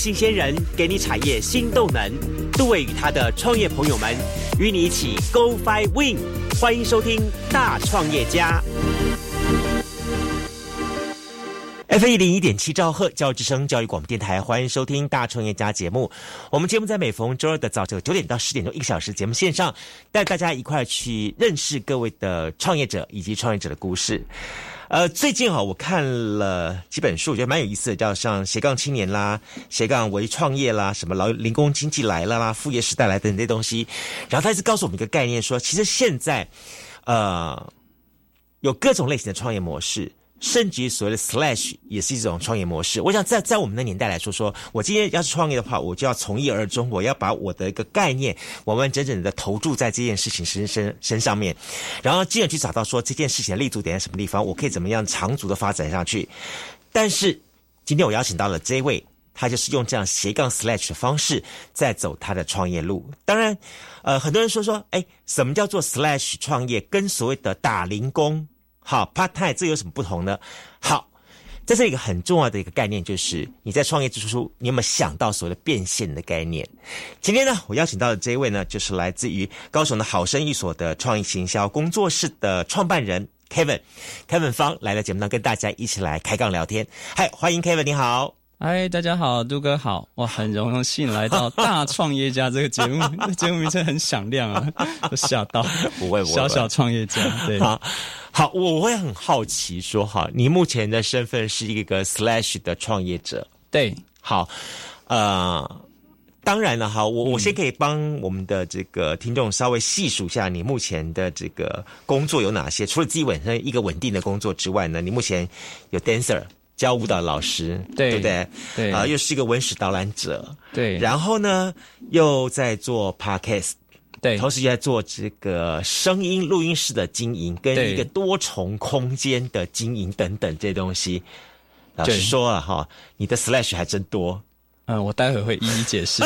新鲜人给你产业新动能。杜伟与他的创业朋友们与你一起 Go Fly Win，欢迎收听《大创业家》。F 一零一点七兆赫教育之声教育广播电台，欢迎收听《大创业家》节目。我们节目在每逢周二的早九九点到十点钟一个小时节目线上，带大家一块去认识各位的创业者以及创业者的故事。呃，最近哈，我看了几本书，我觉得蛮有意思的，叫像斜杠青年啦、斜杠为创业啦、什么劳零工经济来了啦、副业时代来等等这些东西。然后他一直告诉我们一个概念，说其实现在，呃，有各种类型的创业模式。甚至所谓的 slash 也是一种创业模式。我想在在我们的年代来说，说我今天要是创业的话，我就要从一而终，我要把我的一个概念完完整整的投注在这件事情身身身上面，然后进而去找到说这件事情的立足点在什么地方，我可以怎么样长足的发展上去。但是今天我邀请到了这位，他就是用这样斜杠 slash 的方式在走他的创业路。当然，呃，很多人说说，哎，什么叫做 slash 创业？跟所谓的打零工？好，part time 这有什么不同呢？好，这是一个很重要的一个概念，就是你在创业之初，你有没有想到所谓的变现的概念？今天呢，我邀请到的这一位呢，就是来自于高雄的好生意所的创意行销工作室的创办人 Kevin，Kevin 方来到节目呢跟大家一起来开杠聊天。嗨，欢迎 Kevin，你好。嗨，大家好，杜哥好，我很荣幸来到大创业家这个节目，节目名称很响亮啊，都吓到，不会不会，小小创业家，对，好，好，我会很好奇说，哈，你目前的身份是一个 slash 的创业者，对，好，呃，当然了，哈，我我先可以帮我们的这个听众稍微细数一下你目前的这个工作有哪些，除了自己本身一个稳定的工作之外呢，你目前有 dancer。教舞蹈老师，对不对？对啊，又是一个文史导览者，对。然后呢，又在做 podcast，对。同时也在做这个声音录音室的经营，跟一个多重空间的经营等等这些东西。老实说啊，哈，你的 slash 还真多。嗯，我待会会一一解释。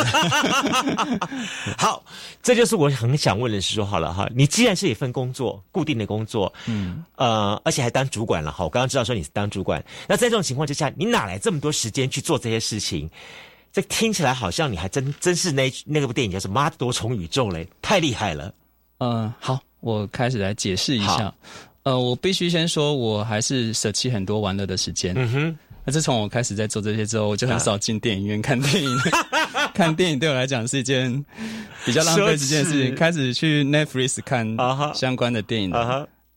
好，这就是我很想问的是说，好了哈，你既然是一份工作，固定的工作，嗯，呃，而且还当主管了哈，我刚刚知道说你是当主管，那在这种情况之下，你哪来这么多时间去做这些事情？这听起来好像你还真真是那那个部电影叫什么《妈的多重宇宙》嘞，太厉害了。嗯，好，我开始来解释一下。呃，我必须先说，我还是舍弃很多玩乐的时间。嗯哼。那自从我开始在做这些之后，我就很少进电影院看电影。看电影对我来讲是一件比较浪费时间的事情。开始去 Netflix 看相关的电影。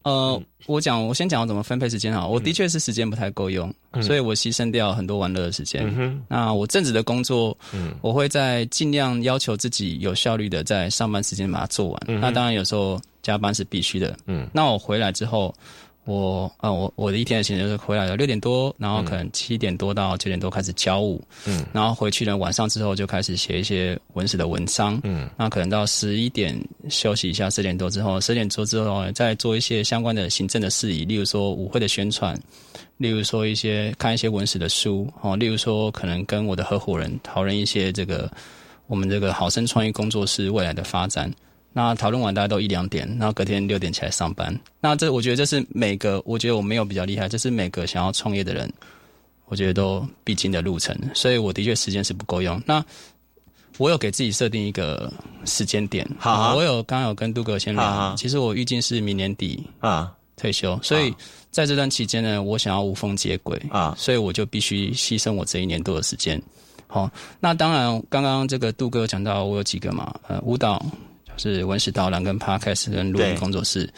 呃，我讲，我先讲我怎么分配时间哈。我的确是时间不太够用，所以我牺牲掉很多玩乐的时间。那我正职的工作，我会在尽量要求自己有效率的在上班时间把它做完。那当然有时候加班是必须的。嗯，那我回来之后。我啊，我我的一天的行程就是回来了六点多，然后可能七点多到九点多开始教舞，嗯，然后回去呢晚上之后就开始写一些文史的文章，嗯，那可能到十一点休息一下，十点多之后，十点多之后再做一些相关的行政的事宜，例如说舞会的宣传，例如说一些看一些文史的书，哦，例如说可能跟我的合伙人讨论一些这个我们这个好生创意工作室未来的发展。那讨论完大家都一两点，然后隔天六点起来上班。那这我觉得这是每个，我觉得我没有比较厉害，这是每个想要创业的人，我觉得都必经的路程。所以我的确时间是不够用。那我有给自己设定一个时间点，好，我有刚刚有跟杜哥先聊，其实我预计是明年底啊退休，所以在这段期间呢，我想要无缝接轨啊，所以我就必须牺牲我这一年多的时间。好，那当然刚刚这个杜哥讲到我有几个嘛，呃，舞蹈。是文史导览跟 podcast 跟录音工作室，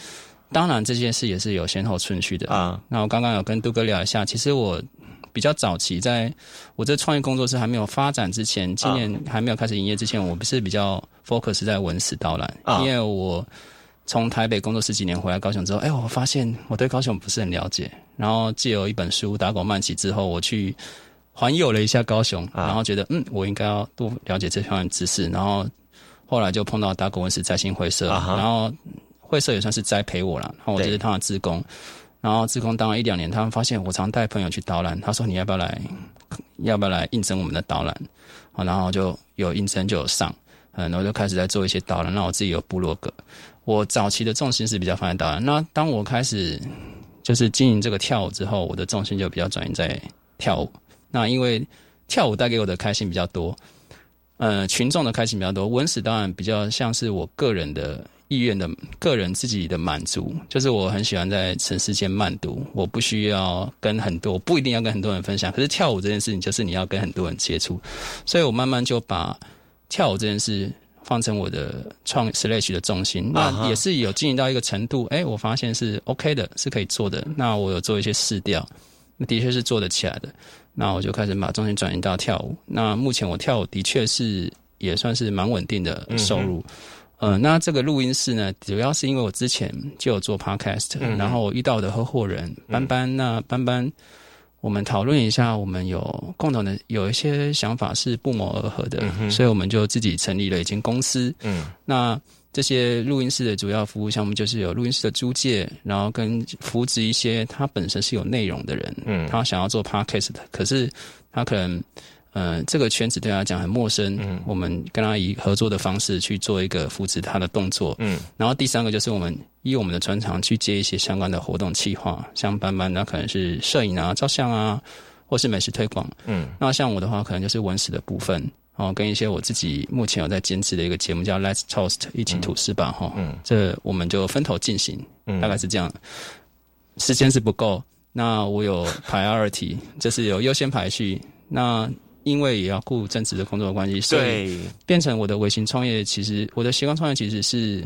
当然这件事也是有先后顺序的。啊。那我刚刚有跟杜哥聊一下，其实我比较早期，在我这创业工作室还没有发展之前，今年还没有开始营业之前，我不是比较 focus 在文史导览，因为我从台北工作十几年回来高雄之后，哎，我发现我对高雄不是很了解，然后借由一本书《打狗慢起》之后，我去环游了一下高雄，然后觉得嗯，我应该要多了解这方面知识，然后。后来就碰到达古文史在新会社，然后会社也算是栽培我了。然后我就是他的职工，然后职工当了一两年，他们发现我常带朋友去导览，他说你要不要来，要不要来应征我们的导览？然后就有应征就有上，嗯，然后就开始在做一些导览。那我自己有部落格，我早期的重心是比较放在导览。那当我开始就是经营这个跳舞之后，我的重心就比较转移在跳舞。那因为跳舞带给我的开心比较多，呃，群众的开心比较多。文史当然比较像是我个人的意愿的个人自己的满足，就是我很喜欢在城市间慢读，我不需要跟很多，不一定要跟很多人分享。可是跳舞这件事情，就是你要跟很多人接触，所以我慢慢就把跳舞这件事放成我的创 slash 的重心。那也是有经营到一个程度，哎，我发现是 OK 的，是可以做的。那我有做一些试调，那的确是做得起来的。那我就开始把重心转移到跳舞。那目前我跳舞的确是也算是蛮稳定的收入。呃，那这个录音室呢，主要是因为我之前就有做 podcast，然后我遇到的合伙人班班，那班班，我们讨论一下，我们有共同的有一些想法是不谋而合的，所以我们就自己成立了一间公司。嗯，那。这些录音室的主要服务项目就是有录音室的租借，然后跟扶植一些他本身是有内容的人，嗯，他想要做 podcast，可是他可能，呃，这个圈子对他讲很陌生，嗯，我们跟他以合作的方式去做一个扶持他的动作，嗯，然后第三个就是我们以我们的专长去接一些相关的活动企划，像班班那可能是摄影啊、照相啊，或是美食推广，嗯，那像我的话可能就是文史的部分。哦，跟一些我自己目前有在坚持的一个节目叫 Let's Toast，一起吐司吧，哈，嗯，这我们就分头进行，嗯，大概是这样，时间是不够，那我有 priority，就是有优先排序，那因为也要顾正职的工作的关系，所以变成我的微型创业，其实我的习惯创业其实是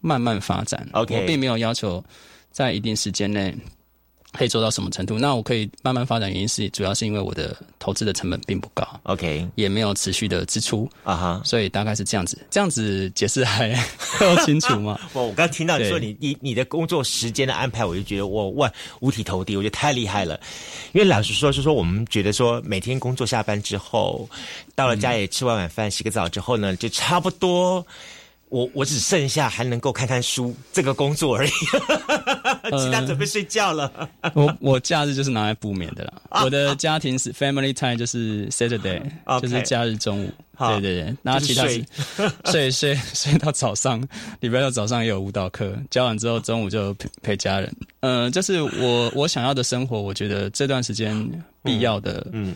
慢慢发展，OK，我并没有要求在一定时间内。可以做到什么程度？那我可以慢慢发展，原因是主要是因为我的投资的成本并不高，OK，也没有持续的支出啊哈，所以大概是这样子。这样子解释还 够清楚吗？我 我刚听到你说你你你的工作时间的安排，我就觉得我哇五体投地，我觉得太厉害了。因为老实说，是说我们觉得说每天工作下班之后，到了家里吃完晚饭、洗个澡之后呢，就差不多。我我只剩下还能够看看书这个工作而已，其他准备睡觉了。我我假日就是拿来补眠的啦。我的家庭是 family time，就是 Saturday，就是假日中午。对对对，然后其他是睡 睡睡到早上，礼拜六早上也有舞蹈课，教完之后中午就陪陪家人。嗯，就是我我想要的生活，我觉得这段时间必要的，嗯，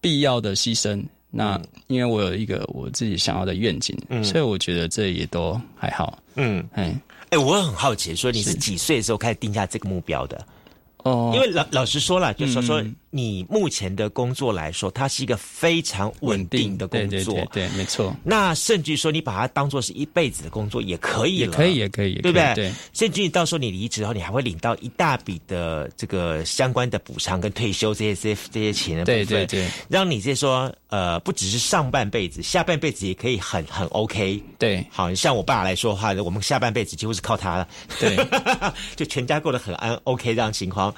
必要的牺牲。那因为我有一个我自己想要的愿景，所以我觉得这也都还好。嗯，哎，哎，我很好奇，说你是几岁的时候开始定下这个目标的？哦，因为老老实说了，就是说说。你目前的工作来说，它是一个非常稳定的工作，对对对，没错。那甚至说，你把它当做是一辈子的工作也可以，也可以，也可以，对不对？对。甚至到时候你离职后，你还会领到一大笔的这个相关的补偿跟退休这些这些这些钱的对对对，让你这说呃，不只是上半辈子，下半辈子也可以很很 OK。对，好像我爸来说的话，我们下半辈子几乎是靠他了。对，就全家过得很安 OK 这样情况，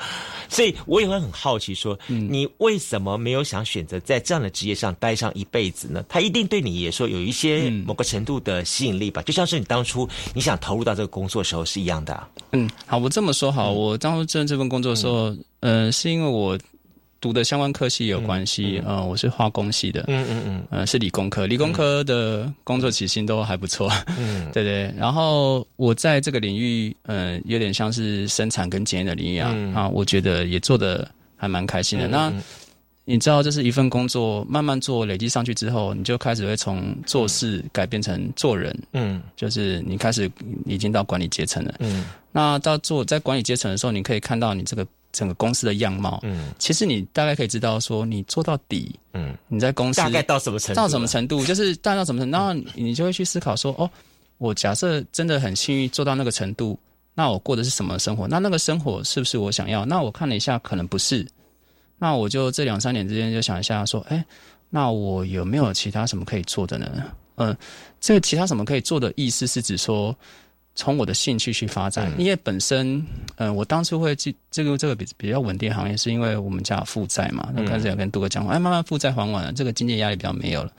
所以我也会很好奇说，你为什么没有想选择在这样的职业上待上一辈子呢？他一定对你也说有一些某个程度的吸引力吧，就像是你当初你想投入到这个工作的时候是一样的。嗯，好，我这么说好，我当初做这份工作的时候，呃，是因为我读的相关科系有关系，呃，我是化工系的，嗯嗯嗯，呃，是理工科，理工科的工作起薪都还不错，嗯，对对。然后我在这个领域，呃，有点像是生产跟检验的领域啊，啊，我觉得也做的。还蛮开心的。那你知道，这是一份工作，慢慢做累积上去之后，你就开始会从做事改变成做人。嗯，就是你开始已经到管理阶层了。嗯，那到做在管理阶层的时候，你可以看到你这个整个公司的样貌。嗯，其实你大概可以知道说，你做到底，嗯，你在公司大概到什么程度？到什么程度？就是大概到什么程度？然后你就会去思考说，哦，我假设真的很幸运做到那个程度。那我过的是什么生活？那那个生活是不是我想要？那我看了一下，可能不是。那我就这两三年之间就想一下，说，哎，那我有没有其他什么可以做的呢？嗯，这个其他什么可以做的意思是指说，从我的兴趣去发展。因为本身，嗯，我当初会进这个这个比比较稳定行业，是因为我们家负债嘛。那开始有跟杜哥讲，哎，慢慢负债还完了，这个经济压力比较没有了。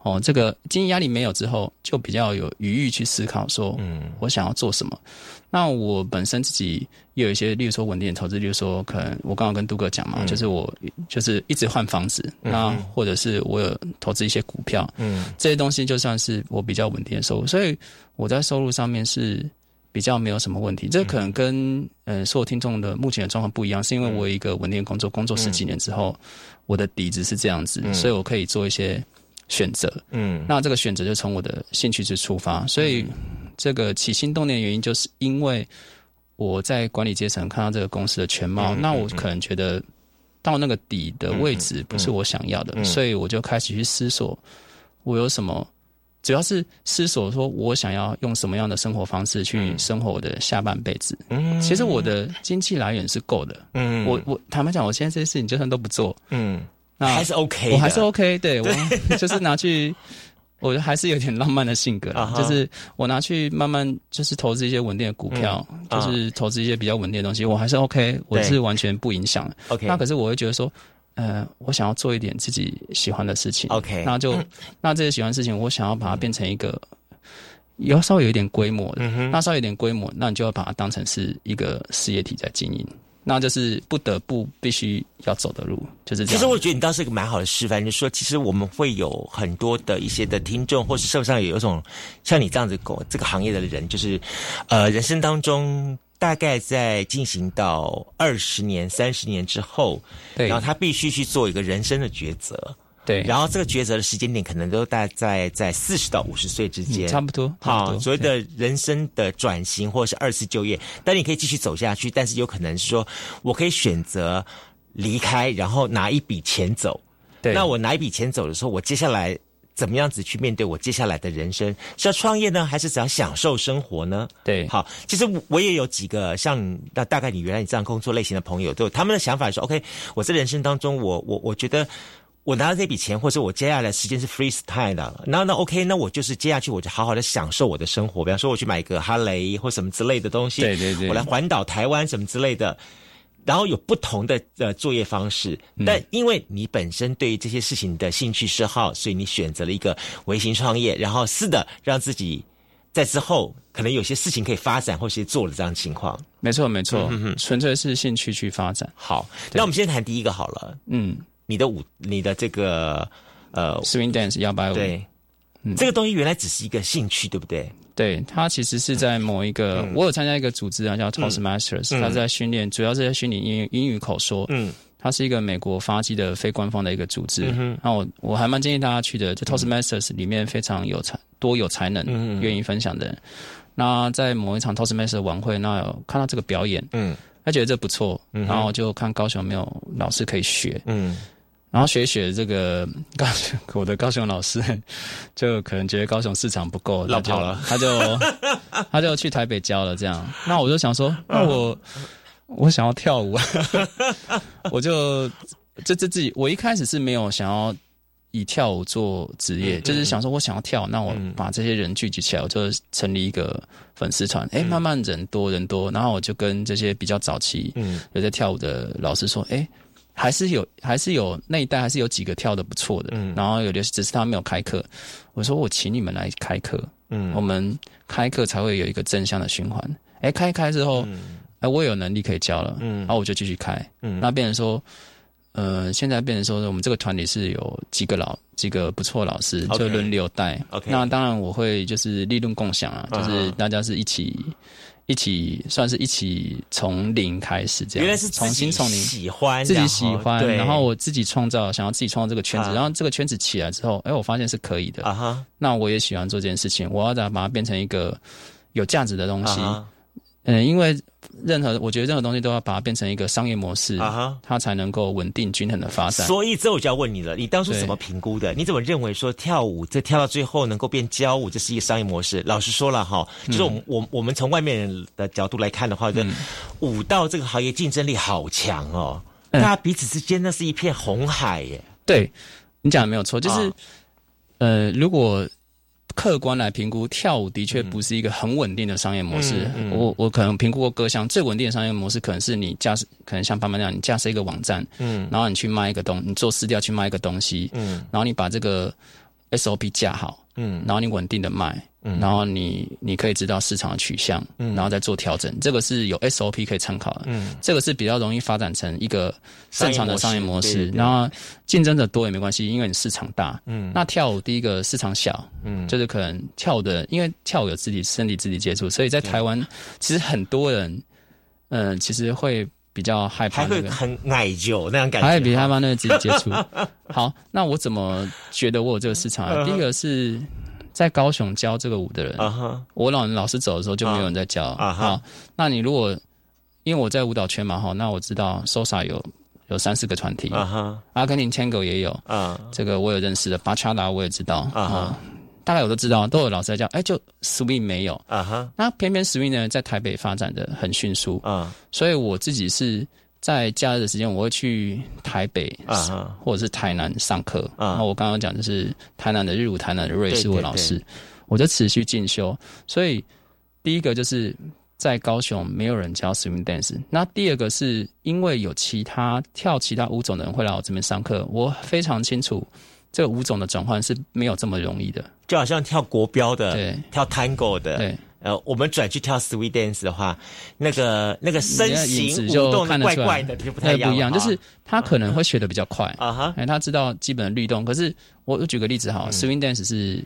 哦，这个经济压力没有之后，就比较有余裕去思考说，嗯，我想要做什么。那我本身自己也有一些，例如说稳定的投资，例如说可能我刚刚跟杜哥讲嘛，就是我就是一直换房子，那或者是我有投资一些股票，嗯，这些东西就算是我比较稳定的收入，所以我在收入上面是比较没有什么问题。这可能跟呃所有听众的目前的状况不一样，是因为我有一个稳定工作，工作十几年之后，我的底子是这样子，所以我可以做一些选择。嗯，那这个选择就从我的兴趣去出发，所以这个起心动念的原因，就是因为我在管理阶层看到这个公司的全貌，那我可能觉得到那个底的位置不是我想要的，所以我就开始去思索我有什么。主要是思索说，我想要用什么样的生活方式去生活我的下半辈子。嗯，其实我的经济来源是够的。嗯，我我坦白讲，我现在这些事情就算都不做，嗯，那还是 OK，我还是 OK。对我就是拿去，我还是有点浪漫的性格，就是我拿去慢慢就是投资一些稳定的股票，就是投资一些比较稳定的东西，我还是 OK，我是完全不影响。OK，那可是我会觉得说。呃，我想要做一点自己喜欢的事情。OK，那就那这些喜欢事情，我想要把它变成一个要稍微有一点规模的。那稍微有点规模，那你就要把它当成是一个事业体在经营。那就是不得不必须要走的路，就是这样。其实我觉得你倒是一个蛮好的示范，就是说，其实我们会有很多的一些的听众，或是社会上有一种像你这样子狗这个行业的人，就是呃，人生当中。大概在进行到二十年、三十年之后，对，然后他必须去做一个人生的抉择，对，然后这个抉择的时间点可能都大概在在四十到五十岁之间，差不多，好，所谓的人生的转型或者是二次就业，但你可以继续走下去，但是有可能是说我可以选择离开，然后拿一笔钱走，对，那我拿一笔钱走的时候，我接下来。怎么样子去面对我接下来的人生？是要创业呢，还是只要享受生活呢？对，好，其实我也有几个像那大概你原来你这样工作类型的朋友，都他们的想法是：OK，我在人生当中，我我我觉得我拿到这笔钱，或者我接下来时间是 free style 的，那那 OK，那我就是接下去我就好好的享受我的生活。比方说，我去买个哈雷或什么之类的东西，对对对，我来环岛台湾什么之类的。然后有不同的呃作业方式，但因为你本身对于这些事情的兴趣嗜好，所以你选择了一个微型创业，然后是的，让自己在之后可能有些事情可以发展，或是做了这样情况。没错，没错，纯粹是兴趣去发展。好，那我们先谈第一个好了。嗯，你的舞，你的这个呃，swing dance 摇摆舞，对，这个东西原来只是一个兴趣，对不对？对它其实是在某一个，我有参加一个组织啊，叫 Toastmasters，它是在训练，主要是在训练英英语口说。嗯，它是一个美国发迹的非官方的一个组织。嗯那我我还蛮建议大家去的，就 Toastmasters 里面非常有才多有才能，愿意分享的人。那在某一场 Toastmasters 晚会，那有看到这个表演，嗯，他觉得这不错，嗯然后就看高雄没有老师可以学，嗯。然后学学这个高雄，我的高雄老师 就可能觉得高雄市场不够，老跑了，他就 他就去台北教了。这样，那我就想说，那我我想要跳舞，我就这这自己，我一开始是没有想要以跳舞做职业，就是想说我想要跳，那我把这些人聚集起来，我就成立一个粉丝团。哎，慢慢人多人多，然后我就跟这些比较早期有在跳舞的老师说，哎。还是有，还是有那一代，还是有几个跳的不错的。嗯，然后有的只是他没有开课。我说我请你们来开课，嗯，我们开课才会有一个正向的循环。哎，开开之后，哎，我有能力可以教了，嗯，然后我就继续开。嗯，那变成说，呃，现在变成说，我们这个团里是有几个老几个不错老师，就轮流带。那当然我会就是利润共享啊，就是大家是一起。一起算是一起从零开始，这样原来是重新从零喜欢自己喜欢，然后我自己创造，想要自己创造这个圈子，然后这个圈子起来之后，哎，我发现是可以的啊哈。那我也喜欢做这件事情，我要把它变成一个有价值的东西。嗯，因为任何我觉得任何东西都要把它变成一个商业模式，啊它才能够稳定均衡的发展。所以这我就要问你了，你当初怎么评估的？你怎么认为说跳舞这跳到最后能够变教舞，这是一个商业模式？老实说了哈，就是我我我们从外面人的角度来看的话，就舞蹈这个行业竞争力好强哦，大家彼此之间那是一片红海耶。对你讲的没有错，就是呃，如果。客观来评估，跳舞的确不是一个很稳定的商业模式。我我可能评估过各项最稳定的商业模式，可能是你架设，可能像爸妈那样，你架设一个网站，嗯，然后你去卖一个东，你做私调去卖一个东西，嗯，然后你把这个 SOP 架好，嗯，然后你稳定的卖，然后你你可以知道市场的取向，嗯然后再做调整。这个是有 SOP 可以参考的。嗯，这个是比较容易发展成一个正常的商业模式。然后竞争者多也没关系，因为你市场大。嗯，那跳舞第一个市场小，嗯，就是可能跳舞的，因为跳舞有肢体身体肢体接触，所以在台湾其实很多人，嗯，其实会比较害怕，还会很内疚那样感觉，还比害怕那个肢体接触。好，那我怎么觉得我有这个市场啊？第一个是。在高雄教这个舞的人，我老老师走的时候就没有人在教。好，那你如果因为我在舞蹈圈嘛，哈，那我知道 Sosa 有有三四个团体，阿根廷 Tango 也有，啊，这个我有认识的，巴恰达我也知道，啊，大概我都知道，都有老师在教。哎，就 Swing 没有，啊哈，那偏偏 Swing 呢在台北发展的很迅速，啊，所以我自己是。在假日的时间，我会去台北啊，或者是台南上课啊。然后我刚刚讲就是台南的日舞，台南的瑞士我老师，我就持续进修。所以第一个就是在高雄没有人教 swing dance，那第二个是因为有其他跳其他舞种的人会来我这边上课，我非常清楚这个舞种的转换是没有这么容易的，就好像跳国标的，对，跳 tango 的，对。呃，我们转去跳 sweet dance 的话，那个那个身形就动怪怪的，就不太一样。就是他可能会学的比较快啊哈，哎，他知道基本的律动。可是我我举个例子哈，swing dance 是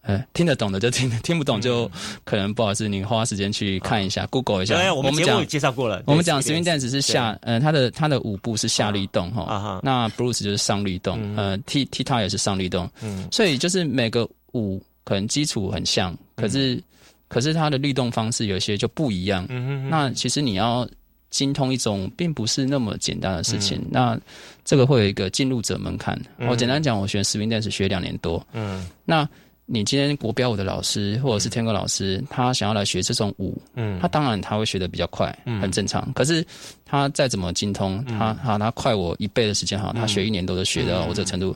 呃听得懂的就听，听不懂就可能不好意思，你花时间去看一下，Google 一下。我们节目介绍过了，我们讲 swing dance 是下，呃，他的他的舞步是下律动哈，那 Bruce 就是上律动，呃，T T 他也是上律动，嗯，所以就是每个舞可能基础很像，可是。可是它的律动方式有些就不一样，那其实你要精通一种，并不是那么简单的事情。那这个会有一个进入者门槛。我简单讲，我学 swing dance 学两年多。嗯，那你今天国标舞的老师或者是天歌老师，他想要来学这种舞，嗯，他当然他会学的比较快，很正常。可是他再怎么精通，他哈他快我一倍的时间哈，他学一年多就学到我这程度，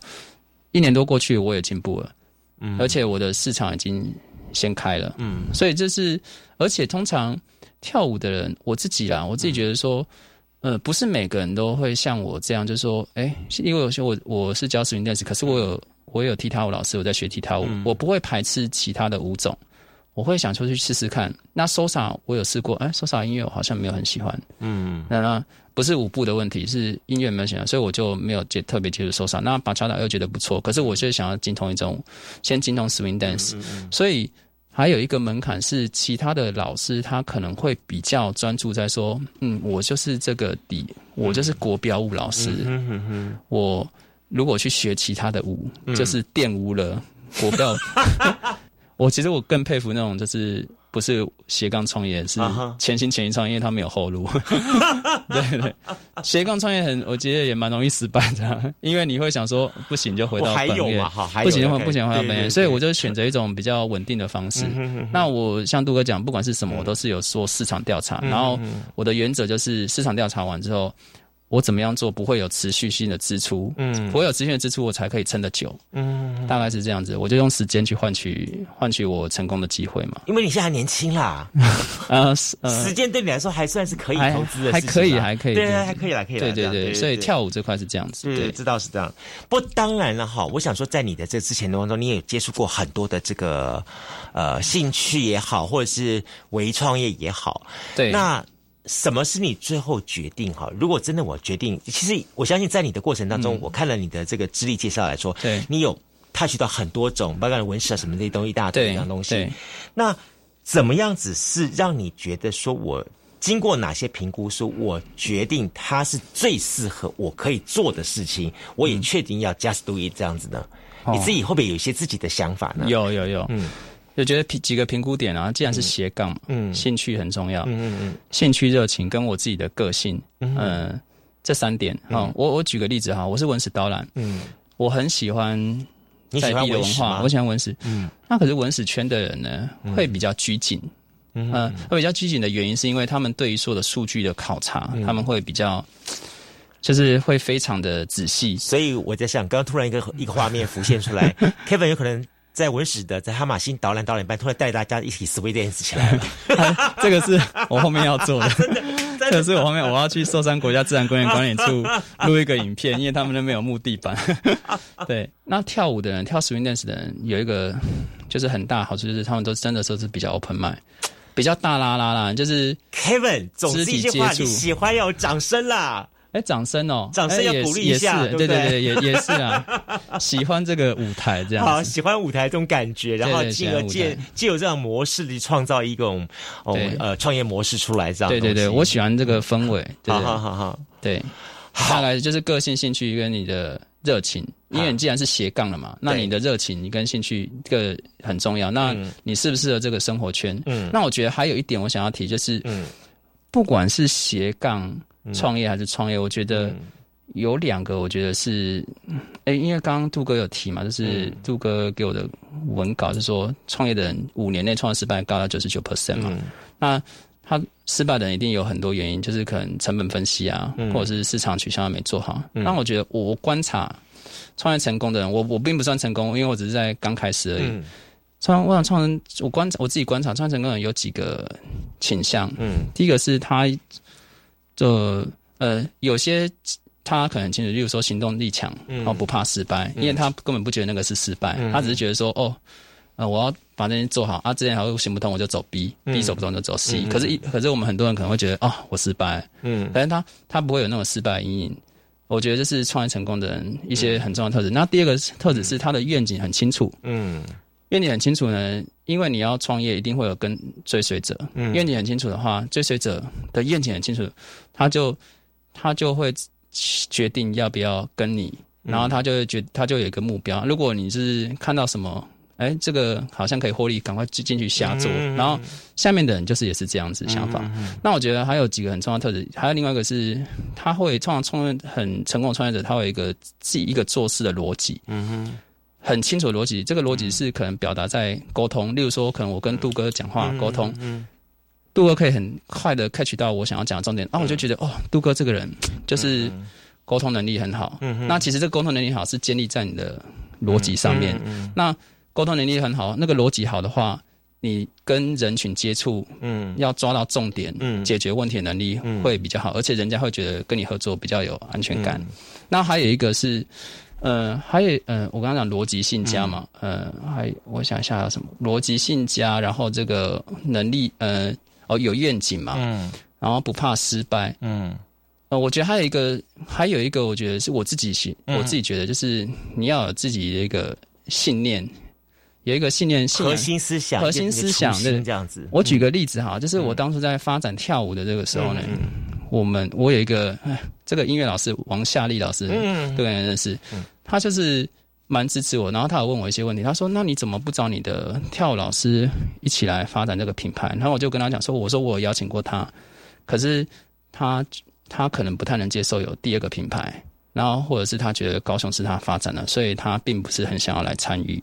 一年多过去我也进步了，嗯，而且我的市场已经。先开了，嗯，所以这是，而且通常跳舞的人，我自己啦，我自己觉得说，呃，不是每个人都会像我这样，就是说，哎，因为有些我我是教 swing dance，可是我有我有踢踏舞老师，我在学踢踏舞，我不会排斥其他的舞种，我会想出去试试看。那 sosa 我有试过，哎，sosa 音乐我好像没有很喜欢，嗯，那。不是舞步的问题，是音乐没有喜欢，所以我就没有接特别接触受伤。那巴查达又觉得不错，可是我就是想要精通一种，先精通 swing dance。所以还有一个门槛是，其他的老师他可能会比较专注在说，嗯，我就是这个底，我就是国标舞老师。我如果去学其他的舞，就是玷污了国标。我其实我更佩服那种就是。不是斜杠创业，是全心全意创业，因为他没有后路。对对，斜杠创业很，我觉得也蛮容易失败的，因为你会想说不行就回到本业，不行的话不行回到本业，所以我就选择一种比较稳定的方式。那我像杜哥讲，不管是什么，我都是有做市场调查，然后我的原则就是市场调查完之后。我怎么样做不会有持续性的支出？嗯，不会有持续的支出，我才可以撑得久。嗯，大概是这样子，我就用时间去换取换取我成功的机会嘛。因为你现在还年轻啦，啊，时间对你来说还算是可以投资的，还可以，还可以，对，还可以啦，可以。对对对，所以跳舞这块是这样子，对，知道是这样。不，当然了哈，我想说，在你的这之前的当中，你也接触过很多的这个呃兴趣也好，或者是微创业也好，对，那。什么是你最后决定哈？如果真的我决定，其实我相信在你的过程当中，我看了你的这个资历介绍来说，对你有 touch 到很多种，包括文史啊什么那些东西，一大堆样东西。那怎么样子是让你觉得说，我经过哪些评估，说我决定它是最适合我可以做的事情，我也确定要 just do it 这样子呢？你自己会不会有一些自己的想法呢？有有有，嗯。就觉得评几个评估点啊，既然是斜杠，嗯，兴趣很重要，嗯嗯兴趣热情跟我自己的个性，嗯，这三点，好，我我举个例子哈，我是文史导览，嗯，我很喜欢在地的文化，我喜欢文史，嗯，那可是文史圈的人呢，会比较拘谨，嗯，会比较拘谨的原因是因为他们对于所有的数据的考察，他们会比较，就是会非常的仔细，所以我在想，刚刚突然一个一个画面浮现出来，Kevin 有可能。在文史的，在哈马星导览导览班，突然带大家一起 swing dance 起来了。这个是我后面要做的，这个是我后面我要去寿山国家自然公园管理处录一个影片，因为他们那边有木地板。对，那跳舞的人，跳 swing dance 的人有一个就是很大好处就是他们都真的说是比较 open mind，比较大啦啦啦，就是 Kevin 总之一句话，你喜欢要掌声啦。哎，掌声哦！掌声要鼓励一下，对对对，也也是啊，喜欢这个舞台这样，好喜欢舞台这种感觉，然后进而借借有这样模式的创造一种哦呃创业模式出来这样。对对对，我喜欢这个氛围。好好好好，对，大概就是个性、兴趣跟你的热情，因为你既然是斜杠了嘛，那你的热情、你跟兴趣这个很重要。那你适不适合这个生活圈？嗯，那我觉得还有一点我想要提就是，嗯，不管是斜杠。创业还是创业？我觉得有两个，我觉得是，哎，因为刚刚杜哥有提嘛，就是杜哥给我的文稿是说，创业的人五年内创业失败高达九十九 percent 嘛。那他失败的人一定有很多原因，就是可能成本分析啊，或者是市场取向没做好。那我觉得我观察创业成功的人，我我并不算成功，因为我只是在刚开始而已。创我想创人，我观察我自己观察创业成功的人有几个倾向。嗯，第一个是他。就呃，有些他可能清楚，例如说行动力强，然后不怕失败，因为他根本不觉得那个是失败，他只是觉得说，哦，呃，我要把那些做好啊，之前还行不通，我就走 B，B 走不通就走 C。可是，一可是我们很多人可能会觉得，哦，我失败，嗯，反正他他不会有那种失败阴影。我觉得这是创业成功的人一些很重要的特质。那第二个特质是他的愿景很清楚，嗯。愿你很清楚呢，因为你要创业，一定会有跟追随者。嗯，愿你很清楚的话，追随者的愿景很清楚，他就他就会决定要不要跟你，然后他就会觉他就有一个目标。如果你是看到什么，哎，这个好像可以获利，赶快进进去下做。然后下面的人就是也是这样子想法。那我觉得还有几个很重要特质，还有另外一个是，他会创创业很成功的创业者，他有一个自己一个做事的逻辑。嗯哼。很清楚的逻辑，这个逻辑是可能表达在沟通。例如说，可能我跟杜哥讲话沟通，杜哥可以很快的 catch 到我想要讲的重点，然后我就觉得哦，杜哥这个人就是沟通能力很好。那其实这个沟通能力好是建立在你的逻辑上面。那沟通能力很好，那个逻辑好的话，你跟人群接触，嗯，要抓到重点，嗯，解决问题的能力会比较好，而且人家会觉得跟你合作比较有安全感。那还有一个是。呃，还有，呃，我刚刚讲逻辑性加嘛，呃，还我想一下有什么逻辑性加，然后这个能力，呃，哦，有愿景嘛，嗯，然后不怕失败，嗯，呃，我觉得还有一个，还有一个，我觉得是我自己信，我自己觉得就是你要有自己的一个信念，有一个信念，核心思想，核心思想，对，这样子。我举个例子哈，就是我当初在发展跳舞的这个时候呢。我们我有一个这个音乐老师王夏丽老师，嗯，对，认识，他就是蛮支持我。然后他有问我一些问题，他说：“那你怎么不找你的跳舞老师一起来发展这个品牌？”然后我就跟他讲说：“我说我邀请过他，可是他他可能不太能接受有第二个品牌，然后或者是他觉得高雄是他发展的，所以他并不是很想要来参与。”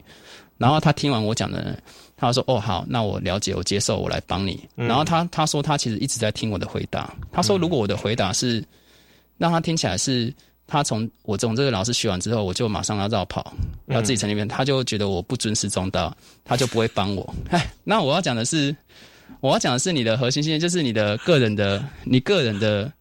然后他听完我讲的。他说：“哦，好，那我了解，我接受，我来帮你。”然后他他说他其实一直在听我的回答。他说：“如果我的回答是让他听起来是他从我从这个老师学完之后，我就马上要绕跑，要自己成立边，他就觉得我不尊师重道，他就不会帮我。哎，那我要讲的是，我要讲的是你的核心信念，就是你的个人的，你个人的，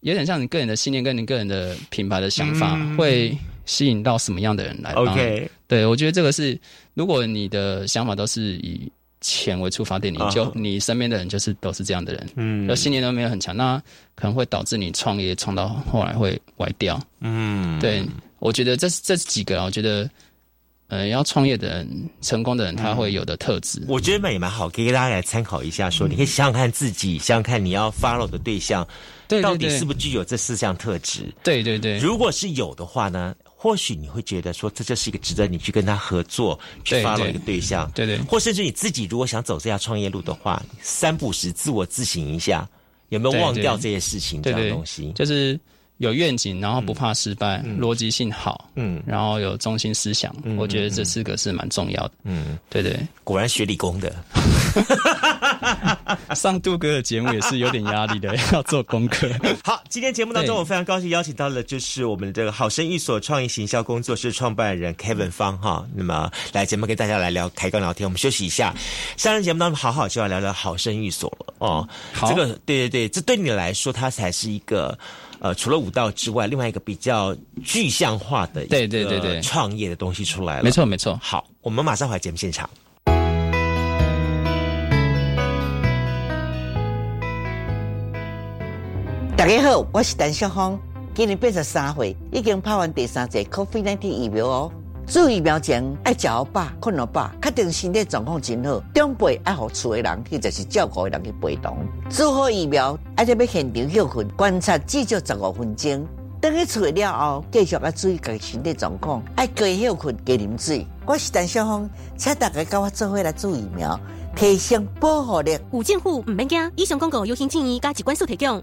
有点像你个人的信念跟你个人的品牌的想法会。”吸引到什么样的人来？OK，对我觉得这个是，如果你的想法都是以钱为出发点，你就你身边的人就是都是这样的人，嗯，信念都没有很强，那可能会导致你创业创到后来会歪掉。嗯，对，我觉得这这几个，我觉得，呃，要创业的人、成功的人，他会有的特质，我觉得也蛮好，可以给大家来参考一下。说，你可以想想看自己，想想看你要 follow 的对象，到底是不是具有这四项特质？对对对，如果是有的话呢？或许你会觉得说，这就是一个值得你去跟他合作、去 follow 一个对象，对对。或甚至你自己如果想走这条创业路的话，三不时自我自省一下，有没有忘掉这些事情这样东西？就是有愿景，然后不怕失败，逻辑性好，嗯，然后有中心思想，我觉得这四个是蛮重要的。嗯，对对，果然学理工的。上杜哥的节目也是有点压力的，要做功课。好，今天节目当中，我非常高兴邀请到了就是我们这个好生寓所创意行销工作室创办人 Kevin 方哈，那么来节目跟大家来聊开杠聊天。我们休息一下，下人节目当中好好就要聊聊好生寓所了哦。好，这个对对对，这对你来说，它才是一个呃，除了舞蹈之外，另外一个比较具象化的对对对对创业的东西出来了。没错没错。好，我们马上回来节目现场。大家好，我是陈小芳，今年八十三岁，已经拍完第三剂 COVID-19 疫苗哦。做疫苗前爱食好饱、困好饱，确定身体状况真好。长辈爱互厝的人，或者是照顾的人去陪同。做好疫苗，爱在要现场休困，观察至少十五分钟。等去厝了后，继续要注意家己身体状况，爱加休困、加啉水。我是陈小芳，请大家跟我做伙来做疫苗，提升保护力。有政府唔免惊，以上广告由行政院加机关所提供。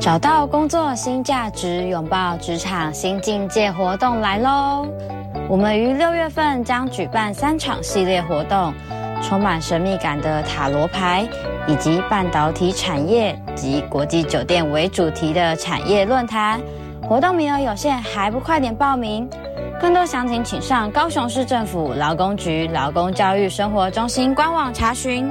找到工作新价值，拥抱职场新境界活动来喽！我们于六月份将举办三场系列活动，充满神秘感的塔罗牌，以及半导体产业及国际酒店为主题的产业论坛。活动名额有限，还不快点报名？更多详情请上高雄市政府劳工局劳工教育生活中心官网查询。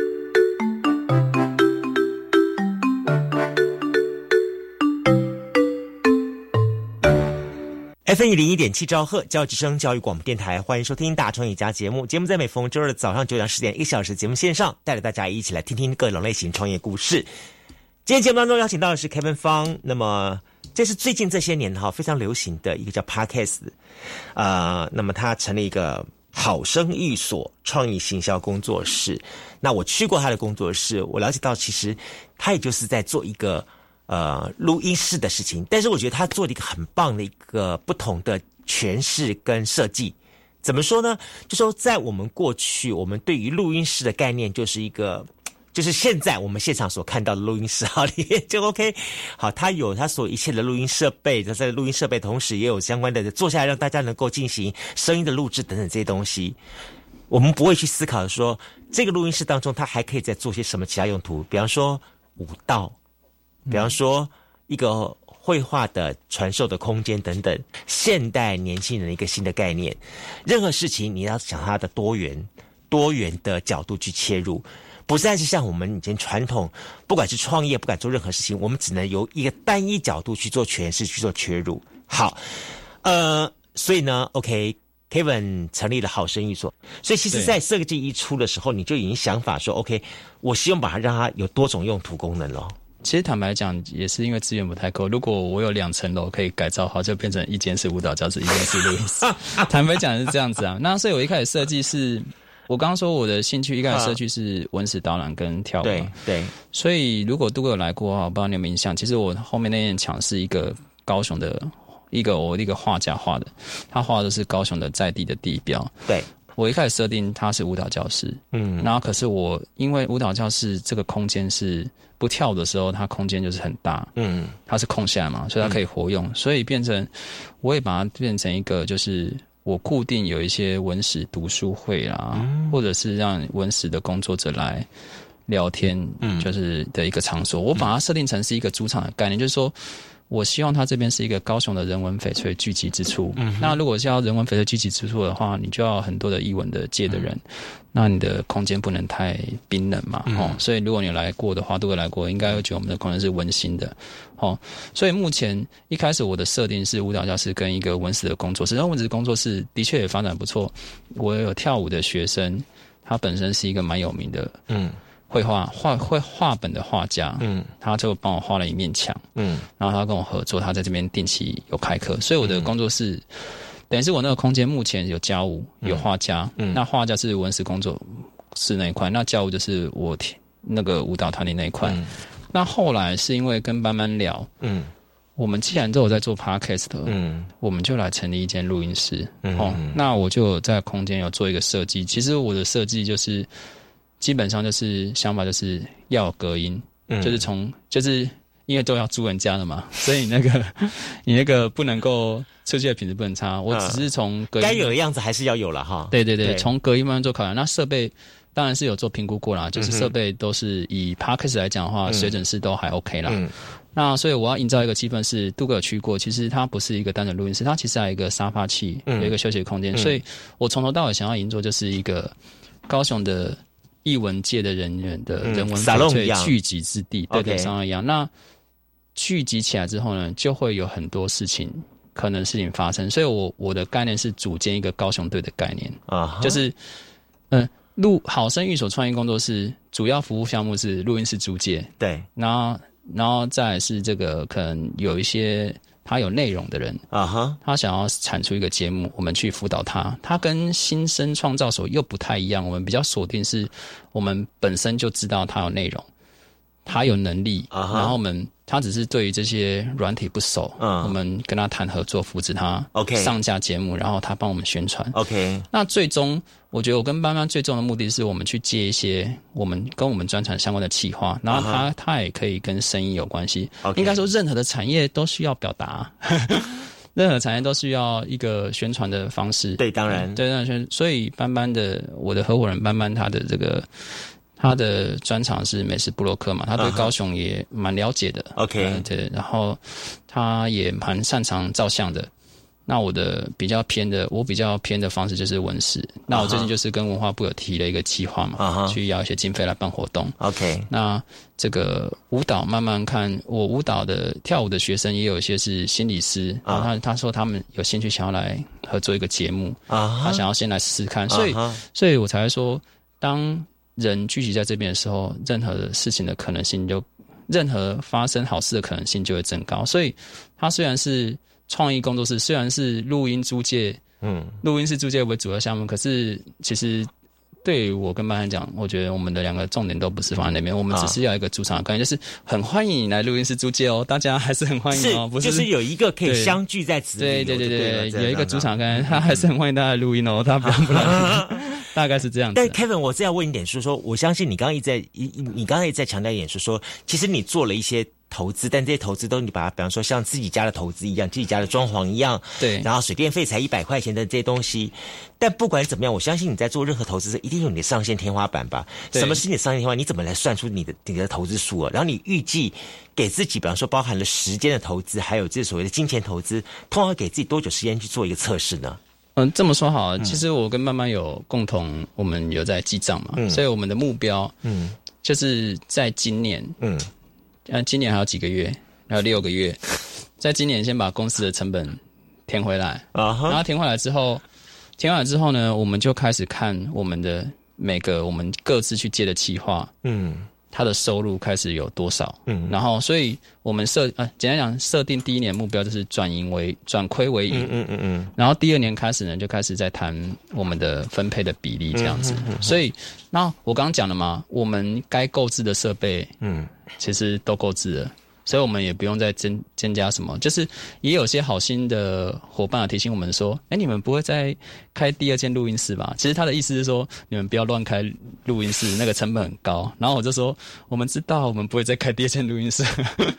F 一零一点七兆赫教育之声教育广播电台，欢迎收听《大创业家》节目。节目在每逢周二早上九点十点一小时节目线上，带着大家一起来听听各种类型创业故事。今天节目当中邀请到的是 Kevin 方，那么这是最近这些年哈非常流行的一个叫 Podcast，呃，那么他成立一个好生意所创意行销工作室。那我去过他的工作室，我了解到其实他也就是在做一个。呃，录音室的事情，但是我觉得他做了一个很棒的一个不同的诠释跟设计。怎么说呢？就说在我们过去，我们对于录音室的概念就是一个，就是现在我们现场所看到的录音室好 里面就 OK。好，它有它所一切的录音设备，在录音设备同时也有相关的坐下来让大家能够进行声音的录制等等这些东西。我们不会去思考说这个录音室当中它还可以再做些什么其他用途，比方说舞蹈。比方说，一个绘画的传授的空间等等，现代年轻人一个新的概念。任何事情你要想它的多元、多元的角度去切入，不再是像我们以前传统，不管是创业，不管做任何事情，我们只能由一个单一角度去做诠释、去做切入。好，呃，所以呢，OK，Kevin 成立了好生意所，所以其实，在设计一出的时候，你就已经想法说，OK，我希望把它让它有多种用途功能了。其实坦白讲，也是因为资源不太够。如果我有两层楼可以改造好，就变成一间是舞蹈教室，一间是录音室。坦白讲是这样子啊。那所以我一开始设计是，我刚刚说我的兴趣一开始设计是文史导览跟跳舞，对对。所以如果杜哥有来过的话，我不知道你有没有印象，其实我后面那面墙是一个高雄的一个我一个画家画的，他画的是高雄的在地的地标。对，我一开始设定它是舞蹈教室，嗯，然后可是我因为舞蹈教室这个空间是不跳的时候，它空间就是很大，嗯，它是空下来嘛，所以它可以活用，所以变成我也把它变成一个就是。我固定有一些文史读书会啦，或者是让文史的工作者来聊天，嗯就是的一个场所。我把它设定成是一个主场的概念，就是说。我希望它这边是一个高雄的人文翡翠聚集之处。嗯，那如果是要人文翡翠聚集之处的话，你就要很多的译文的界的人，那你的空间不能太冰冷嘛。哦，所以如果你来过的话，都会来过，应该会觉得我们的空间是温馨的。哦，所以目前一开始我的设定是舞蹈教室跟一个文史的工作室，然后文史工作室的确也发展不错。我有跳舞的学生，他本身是一个蛮有名的。嗯。绘画画绘画本的画家，嗯，他就帮我画了一面墙，嗯，然后他跟我合作，他在这边定期有开课，所以我的工作室等于是我那个空间目前有家务，有画家，嗯，那画家是文史工作室那一块，那教务就是我那个舞蹈团体那一块，那后来是因为跟班班聊，嗯，我们既然都有在做 podcast，嗯，我们就来成立一间录音室，哦，那我就在空间有做一个设计，其实我的设计就是。基本上就是想法就是要隔音，就是从就是因为都要租人家的嘛，所以那个 你那个不能够设计的品质不能差。我只是从隔音该有的样子还是要有了哈。对对对，从隔音慢慢做考量。那设备当然是有做评估过啦，就是设备都是以 Parkes 来讲的话，水准是都还 OK 啦。那所以我要营造一个气氛是杜哥有去过，其实它不是一个单纯录音室，它其实还有一个沙发器，有一个休息空间。所以我从头到尾想要营造就是一个高雄的。艺文界的人员的人文翡翠聚集之地，对对，像一样。那聚集起来之后呢，就会有很多事情，可能事情发生。所以我我的概念是组建一个高雄队的概念啊，就是嗯，录好声育所创意工作室主要服务项目是录音室租借，对，然后然后再是这个可能有一些。他有内容的人啊哈，他想要产出一个节目，我们去辅导他。他跟新生创造所又不太一样，我们比较锁定是，我们本身就知道他有内容，他有能力，然后我们。他只是对于这些软体不熟，嗯，我们跟他谈合作，扶持他，OK，上架节目，然后他帮我们宣传，OK。那最终，我觉得我跟班班最重要的目的是我们去接一些我们跟我们专产相关的企划，然后他他也可以跟声音有关系。应该说，任何的产业都需要表达，任何产业都需要一个宣传的方式。对，当然，对，当然，所以班班的我的合伙人班班他的这个。他的专长是美食布洛克嘛，他对高雄也蛮了解的。OK，对，然后他也蛮擅长照相的。那我的比较偏的，我比较偏的方式就是文史。那我最近就是跟文化部有提了一个计划嘛，去要一些经费来办活动。OK，那这个舞蹈慢慢看，我舞蹈的跳舞的学生也有一些是心理师啊，他他说他们有兴趣想要来合作一个节目啊，他想要先来试试看，所以所以我才会说当。人聚集在这边的时候，任何的事情的可能性就，任何发生好事的可能性就会增高。所以，它虽然是创意工作室，虽然是录音租借，嗯，录音室租借为主要项目，可是其实。对我跟班班讲，我觉得我们的两个重点都不是放在那边，我们只是要一个主场的概念，就是很欢迎你来录音室租借哦，大家还是很欢迎哦，不是就是有一个可以相聚在此，对对对对，有一个主场概念，他还是很欢迎大家录音哦，他不让不让，大概是这样。但 Kevin，我这样问一点，是说，我相信你刚刚一直在，你你刚刚也在强调一点，是说，其实你做了一些。投资，但这些投资都你把它，比方说像自己家的投资一样，自己家的装潢一样，对，然后水电费才一百块钱的这些东西，但不管怎么样，我相信你在做任何投资，一定有你的上限天花板吧？什么是你的上限天花板？你怎么来算出你的你的投资数额？然后你预计给自己，比方说包含了时间的投资，还有这所谓的金钱投资，通常给自己多久时间去做一个测试呢？嗯，这么说好，其实我跟慢慢有共同，我们有在记账嘛，所以我们的目标，嗯，就是在今年，嗯。那今年还有几个月？还有六个月，在今年先把公司的成本填回来啊。然后填回来之后，填完之后呢，我们就开始看我们的每个我们各自去接的企划，嗯，他的收入开始有多少？嗯，然后所以我们设呃，简单讲，设定第一年目标就是转盈为转亏为盈，嗯嗯嗯，然后第二年开始呢，就开始在谈我们的分配的比例这样子。所以，那我刚刚讲了嘛，我们该购置的设备，嗯，其实都购置了。所以我们也不用再增增加什么，就是也有些好心的伙伴提醒我们说：“哎，你们不会再开第二间录音室吧？”其实他的意思是说，你们不要乱开录音室，那个成本很高。然后我就说：“我们知道，我们不会再开第二间录音室。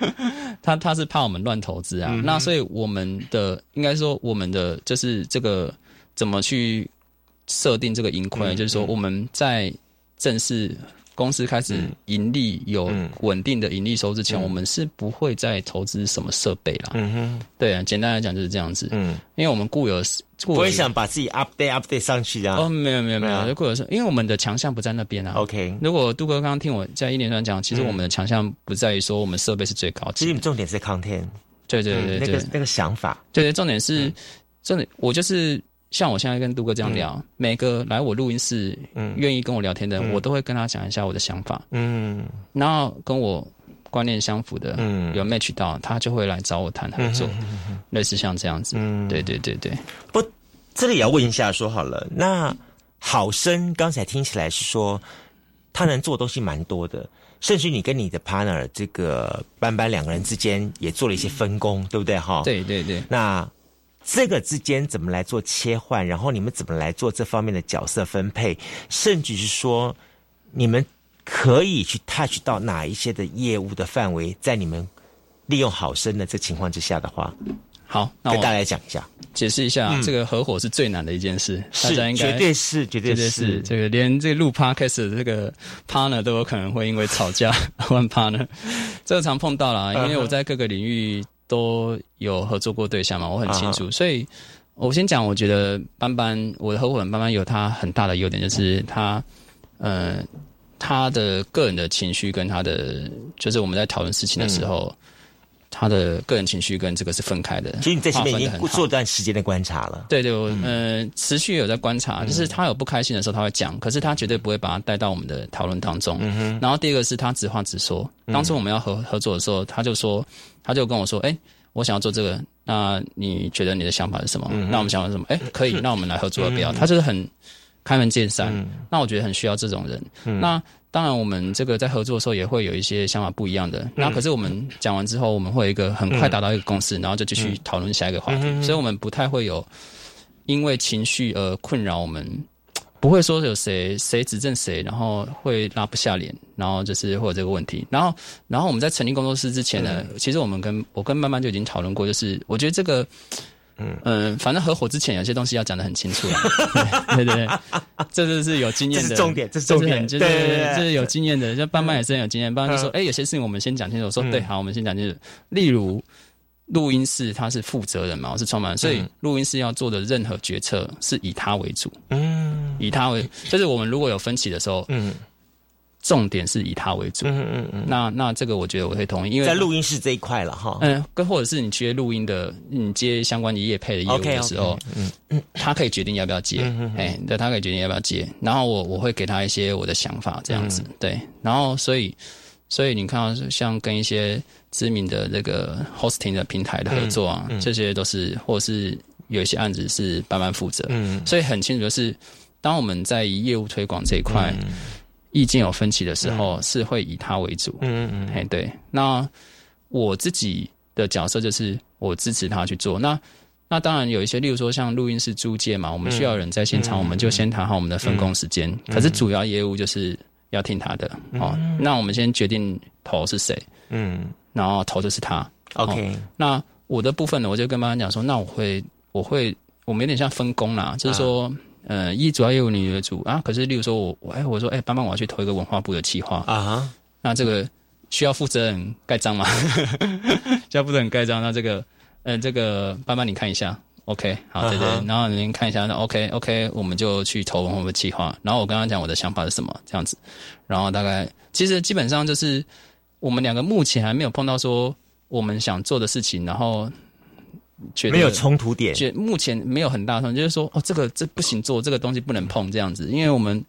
”他他是怕我们乱投资啊。那所以我们的应该说，我们的就是这个怎么去设定这个盈亏，就是说我们在正式。公司开始盈利有稳定的盈利收之前，我们是不会再投资什么设备啦。嗯哼，对啊，简单来讲就是这样子。嗯，因为我们固有不会想把自己 update update 上去啊。哦，没有没有没有，固有是因为我们的强项不在那边啊。OK，如果杜哥刚刚听我在一连串讲，其实我们的强项不在于说我们设备是最高级，其实重点是 content。对对对，那个那个想法。对对，重点是重点，我就是。像我现在跟杜哥这样聊，每个来我录音室愿意跟我聊天的人，我都会跟他讲一下我的想法。嗯，然后跟我观念相符的，嗯，有 match 到，他就会来找我谈合作，类似像这样子。嗯，对对对对。不，这里也要问一下，说好了，那好声刚才听起来是说他能做东西蛮多的，甚至你跟你的 partner 这个班班两个人之间也做了一些分工，对不对？哈，对对对。那这个之间怎么来做切换？然后你们怎么来做这方面的角色分配？甚至是说，你们可以去 touch 到哪一些的业务的范围？在你们利用好生的这情况之下的话，好，那我跟大家讲一下，解释一下，这个合伙是最难的一件事，是绝对是绝对是这个连这个录 podcast 的这个 partner 都有可能会因为吵架 换 partner，这个常碰到了，因为我在各个领域。都有合作过对象嘛，我很清楚，所以我先讲，我觉得班班，我的合伙人班班有他很大的优点，就是他，呃，他的个人的情绪跟他的，就是我们在讨论事情的时候。他的个人情绪跟这个是分开的。其实你在前面已经做段时间的观察了。对对，我呃持续有在观察，就是他有不开心的时候他会讲，可是他绝对不会把它带到我们的讨论当中。嗯然后第二个是他直话直说。当初我们要合合作的时候，他就说，他就跟我说：“哎，我想要做这个，那你觉得你的想法是什么？那我们想法是什么？哎，可以，那我们来合作，不要。”他就是很开门见山。那我觉得很需要这种人。那。当然，我们这个在合作的时候也会有一些想法不一样的。那可是我们讲完之后，我们会有一个很快达到一个共识，然后就继续讨论下一个话题。所以，我们不太会有因为情绪而困扰我们，不会说有谁谁指正谁，然后会拉不下脸，然后就是会有这个问题。然后，然后我们在成立工作室之前呢，其实我们跟我跟慢慢就已经讨论过，就是我觉得这个。嗯。反正合伙之前有些东西要讲得很清楚，对对对，这就是有经验的。重点，这是重点，对对对，这是有经验的，就班班也是很有经验。班班就说，哎，有些事情我们先讲清楚。我说对，好，我们先讲清楚。例如录音室他是负责人嘛，我是创办人，所以录音室要做的任何决策是以他为主，嗯，以他为，就是我们如果有分歧的时候，嗯。重点是以他为主，嗯嗯嗯，那那这个我觉得我会同意，因为在录音室这一块了哈，嗯，跟或者是你接录音的，你接相关的业配的业务的时候，嗯嗯，他可以决定要不要接，哎，对，他可以决定要不要接，然后我我会给他一些我的想法，这样子，对，然后所以所以你看到像跟一些知名的这个 hosting 的平台的合作啊，这些都是或者是有一些案子是班班负责，嗯，所以很清楚的是，当我们在业务推广这一块。意见有分歧的时候，是会以他为主。嗯嗯嗯，哎，对。那我自己的角色就是我支持他去做。那那当然有一些，例如说像录音室租借嘛，我们需要人在现场，我们就先谈好我们的分工时间。可是主要业务就是要听他的。哦，那我们先决定头是谁。嗯，然后头就是他。OK。那我的部分呢，我就跟妈妈讲说，那我会我会我们有点像分工啦，就是说。呃，一主要业务你为主啊，可是例如说我我哎，我说哎，帮帮我要去投一个文化部的企划。啊，那这个需要负责人盖章吗？需要负责人盖章，那这个呃，这个帮帮你看一下，OK，好，对对，然后您看一下，那 OK OK，我们就去投文化部企划，然后我刚刚讲我的想法是什么？这样子，然后大概其实基本上就是我们两个目前还没有碰到说我们想做的事情，然后。没有冲突点，觉目前没有很大冲突，就是说哦，这个这不行做，这个东西不能碰这样子，因为我们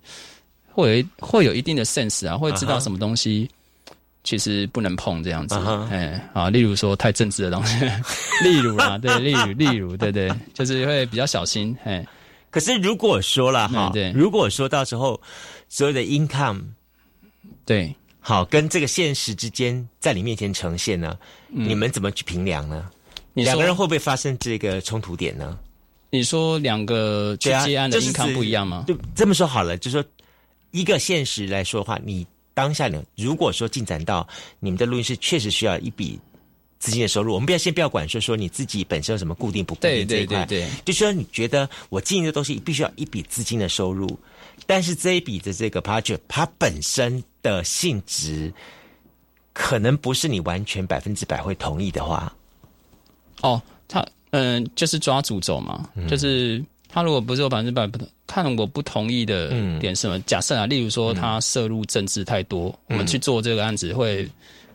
会有会有一定的 sense 啊，会知道什么东西其实不能碰这样子。哎，啊，例如说太政治的东西，例如啦，对，例如例如，对对，就是会比较小心。哎，可是如果说了哈，对，如果说到时候所有的 income，对，好，跟这个现实之间在你面前呈现呢，你们怎么去评量呢？两个人会不会发生这个冲突点呢？你说两个去接案的 income 不一样吗？就这么说好了，就说一个现实来说的话，你当下呢，如果说进展到你们的录音室确实需要一笔资金的收入，我们不要先不要管说说你自己本身有什么固定不固定这一块，对，就说你觉得我经营的东西必须要一笔资金的收入，但是这一笔的这个 project 它本身的性质可能不是你完全百分之百会同意的话，哦，他。嗯，就是抓主轴嘛，就是他如果不是有百分之百不同，看我不同意的点什么？假设啊，例如说他涉入政治太多，我们去做这个案子会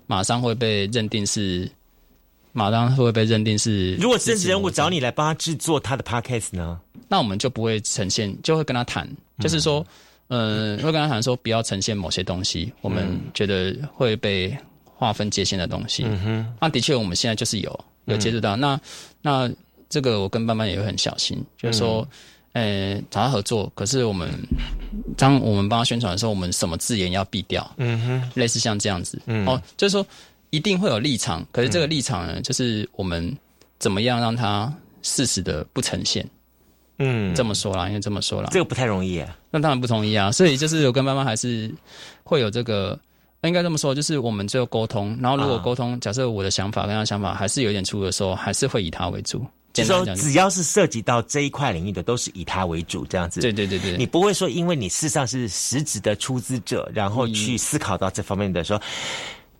马上会被认定是，马上会被认定是。如果政治人物找你来帮他制作他的 podcast 呢？那我们就不会呈现，就会跟他谈，就是说，嗯，会跟他谈说不要呈现某些东西，我们觉得会被划分界限的东西。嗯哼，那的确我们现在就是有。有接触到那那这个我跟班班也会很小心，就是说，呃，找他合作，可是我们当我们帮他宣传的时候，我们什么字眼要避掉？嗯哼，类似像这样子，哦，就是说一定会有立场，可是这个立场呢，就是我们怎么样让他适时的不呈现？嗯，这么说啦，因为这么说啦，这个不太容易啊。那当然不同意啊，所以就是我跟班班还是会有这个。应该这么说，就是我们最后沟通，然后如果沟通，假设我的想法跟他想法还是有点出入的时候，还是会以他为主。就说只要是涉及到这一块领域的，都是以他为主这样子。对对对对，你不会说因为你事实上是实质的出资者，然后去思考到这方面的说，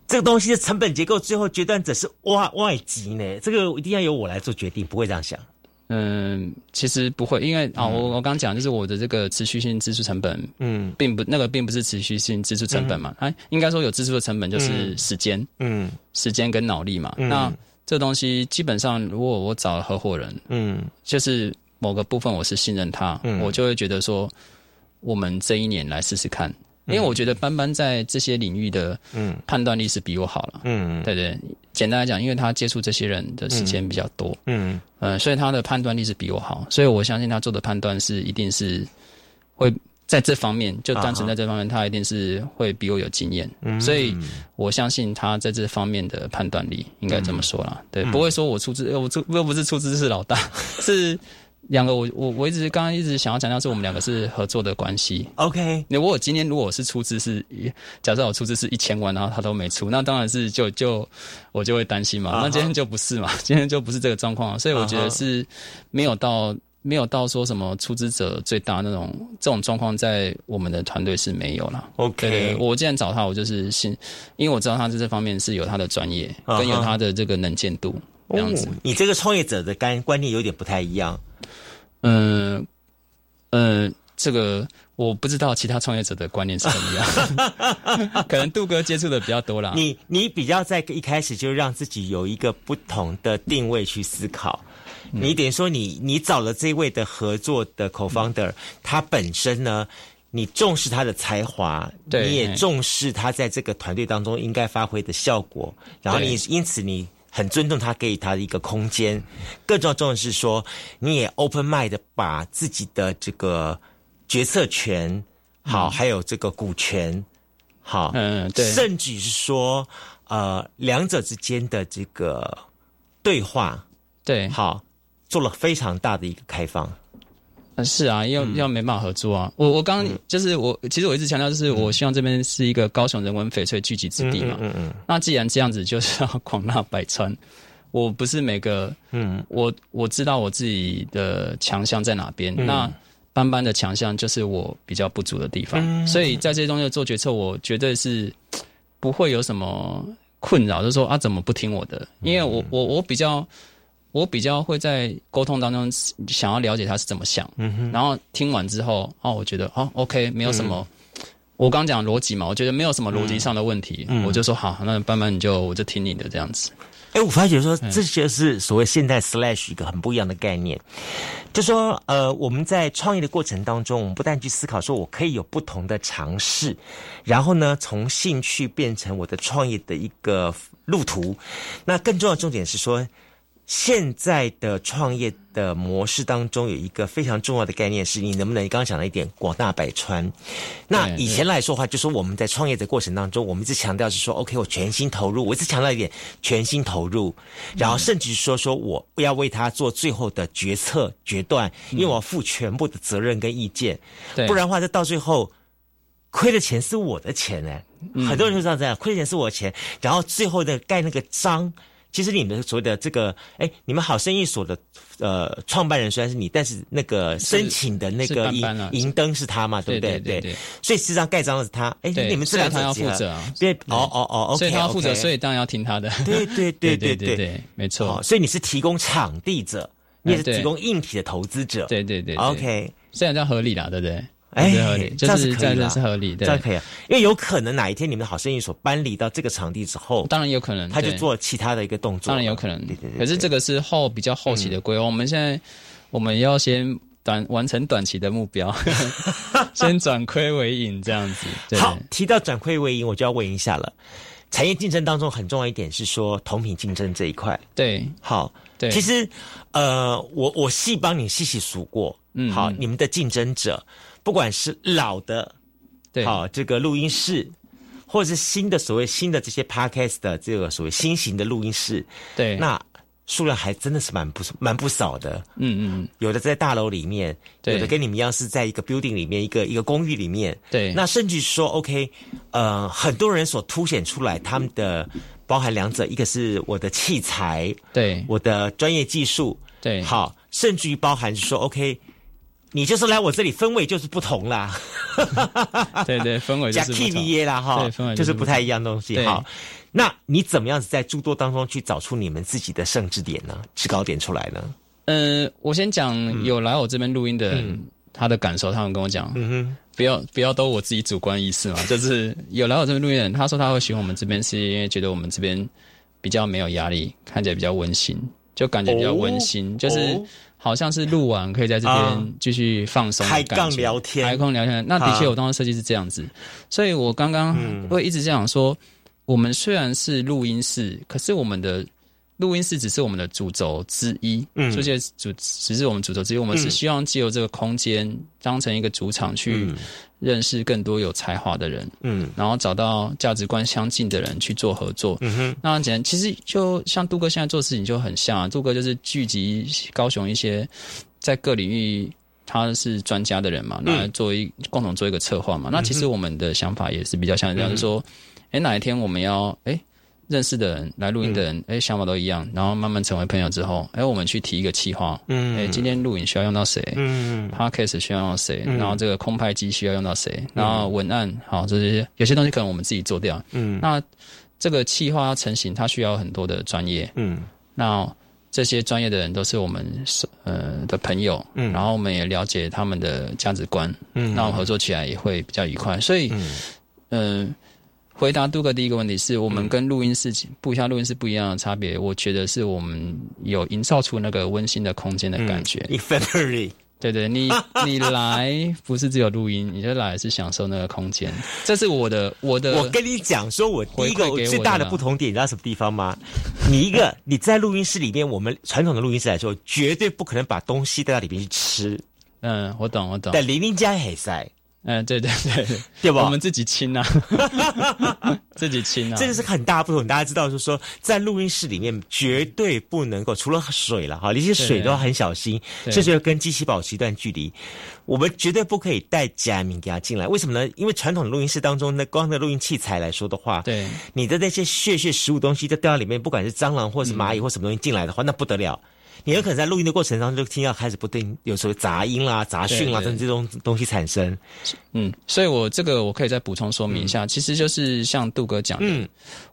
这个东西的成本结构最后决断者是外外籍呢？这个一定要由我来做决定，不会这样想。嗯，其实不会，因为啊，我我刚讲就是我的这个持续性支出成本，嗯，并不那个并不是持续性支出成本嘛，它应该说有支出的成本就是时间，嗯，时间跟脑力嘛。那这东西基本上，如果我找合伙人，嗯，就是某个部分我是信任他，我就会觉得说，我们这一年来试试看。因为我觉得班班在这些领域的判断力是比我好了，嗯，对对。简单来讲，因为他接触这些人的时间比较多，嗯。嗯，所以他的判断力是比我好，所以我相信他做的判断是一定是会在这方面，就单纯在这方面，他一定是会比我有经验，所以我相信他在这方面的判断力应该这么说啦，对，不会说我出资，我出又不是出资是老大，是。两个，我我我一直刚刚一直想要强调，是我们两个是合作的关系。OK，那我今天如果是出资是，假设我出资是一千万，然后他都没出，那当然是就就我就会担心嘛。那今天就不是嘛，今天就不是这个状况，所以我觉得是没有到没有到说什么出资者最大那种这种状况，在我们的团队是没有了。OK，我既然找他，我就是信，因为我知道他在这方面是有他的专业，跟有他的这个能见度这样子。你这个创业者的观观念有点不太一样。嗯嗯，这个我不知道其他创业者的观念是怎么样，可能杜哥接触的比较多啦。你你比较在一开始就让自己有一个不同的定位去思考，你等于说你你找了这位的合作的 co-founder，他本身呢，你重视他的才华，你也重视他在这个团队当中应该发挥的效果，然后你因此你。很尊重他给予他的一个空间，更重要的是说，你也 open mind 的把自己的这个决策权好，还有这个股权好，嗯，对，甚至是说，呃，两者之间的这个对话，对，好，做了非常大的一个开放。是啊，要要没办法合作啊！我我刚就是我，其实我一直强调，就是我希望这边是一个高雄人文翡翠聚集之地嘛。嗯嗯。那既然这样子，就是要 广纳百川。我不是每个，嗯，我我知道我自己的强项在哪边。那斑斑的强项就是我比较不足的地方，所以在这些东西做决策，我绝对是不会有什么困扰，就是说啊，怎么不听我的？因为我我我比较。我比较会在沟通当中想要了解他是怎么想，然后听完之后，哦，我觉得哦，OK，没有什么。我刚讲逻辑嘛，我觉得没有什么逻辑上的问题，我就说好，那慢慢你就我就听你的这样子。哎，我发觉说，这就是所谓现代 slash 一个很不一样的概念，就说呃，我们在创业的过程当中，我们不但去思考说我可以有不同的尝试，然后呢，从兴趣变成我的创业的一个路途。那更重要的重点是说。现在的创业的模式当中，有一个非常重要的概念，是你能不能刚刚讲了一点广大百川。那以前来说的话，就说我们在创业的过程当中，我们一直强调是说，OK，我全心投入。我一直强调一点，全心投入，然后甚至说说我要为他做最后的决策决断，因为我要负全部的责任跟意见。不然的话，这到最后亏的钱是我的钱呢。很多人就这样这样，亏的钱是我的钱，然后最后的盖那个章。其实你们所谓的这个，哎，你们好生意所的呃创办人虽然是你，但是那个申请的那个银银灯是他嘛，对不对？对对。所以实际上盖章的是他，哎，你们这两他要负责啊。对，哦哦哦，OK，所以他要负责，所以当然要听他的。对对对 对对对，没错。所以你是提供场地者，你也是提供硬体的投资者。对对对，OK，虽然叫合理啦，对不对？哎，这样是可以的，是合理的，这样可以啊。因为有可能哪一天你们好生意所搬离到这个场地之后，当然有可能，他就做其他的一个动作，当然有可能。对对对。可是这个是后比较后期的规划，我们现在我们要先短完成短期的目标，先转亏为盈这样子。好，提到转亏为盈，我就要问一下了。产业竞争当中很重要一点是说同品竞争这一块。对，好，对。其实呃，我我细帮你细细数过，嗯，好，你们的竞争者。不管是老的，对，好这个录音室，或者是新的所谓新的这些 podcast 的这个所谓新型的录音室，对，那数量还真的是蛮不蛮不少的。嗯嗯，有的在大楼里面，有的跟你们一样是在一个 building 里面，一个一个公寓里面。对，那甚至说 OK，呃，很多人所凸显出来他们的包含两者，一个是我的器材，对，我的专业技术，对，好，甚至于包含说 OK。你就是来我这里，氛围就是不同啦。对对，氛围加 T V A 啦，哈，对，氛围就是不太一样东西。好，那你怎么样子在诸多当中去找出你们自己的胜制点呢？制高点出来呢？嗯，我先讲有来我这边录音的人，他的感受，他们跟我讲，嗯哼，不要不要都我自己主观意识嘛，就是有来我这边录音的人，他说他会喜欢我们这边，是因为觉得我们这边比较没有压力，看起来比较温馨，就感觉比较温馨，就是。好像是录完可以在这边继续放松，开杠聊天，开杠聊天。那的确，我当时设计是这样子，所以我刚刚会一直这样说：，我们虽然是录音室，可是我们的。录音室只是我们的主轴之一，嗯，这些主只是我们主轴之一。我们是希望借由这个空间当成一个主场，去认识更多有才华的人，嗯，然后找到价值观相近的人去做合作。嗯哼，那简单，其实就像杜哥现在做事情就很像，啊杜哥就是聚集高雄一些在各领域他是专家的人嘛，那做一共同做一个策划嘛。那其实我们的想法也是比较像这样，就是说，哎，哪一天我们要哎。认识的人来录音的人，哎，想法都一样，然后慢慢成为朋友之后，哎，我们去提一个企划，嗯，哎，今天录影需要用到谁？嗯，Podcast 需要用到谁？然后这个空拍机需要用到谁？然后文案，好，这些有些东西可能我们自己做掉，嗯，那这个企划要成型，它需要很多的专业，嗯，那这些专业的人都是我们呃的朋友，嗯，然后我们也了解他们的价值观，嗯，那我们合作起来也会比较愉快，所以，嗯。回答杜哥第一个问题是我们跟录音室不像录音室不一样的差别，我觉得是我们有营造出那个温馨的空间的感觉。对对，你 你来不是只有录音，你就来是享受那个空间。这是我的我的。我跟你讲，说我第一个最大的不同点，你知道什么地方吗？你一个 你在录音室里面，我们传统的录音室来说，绝对不可能把东西带到里面去吃。嗯，我懂我懂。但零零家很塞。嗯，对对对，对吧？我们自己清啊，自己亲啊，这个是很大不同。大家知道，就是说，在录音室里面绝对不能够除了水了哈，连些水都要很小心，甚至要跟机器保持一段距离。我们绝对不可以带假名给他进来。为什么呢？因为传统的录音室当中，那光的录音器材来说的话，对，你的那些血血食物东西都掉到里面，不管是蟑螂或是蚂蚁或什么东西进来的话，那不得了。你有可能在录音的过程当中就听到开始不定，有时候杂音啦、杂讯啦等这种东西产生。嗯，所以我这个我可以再补充说明一下，其实就是像杜哥讲的，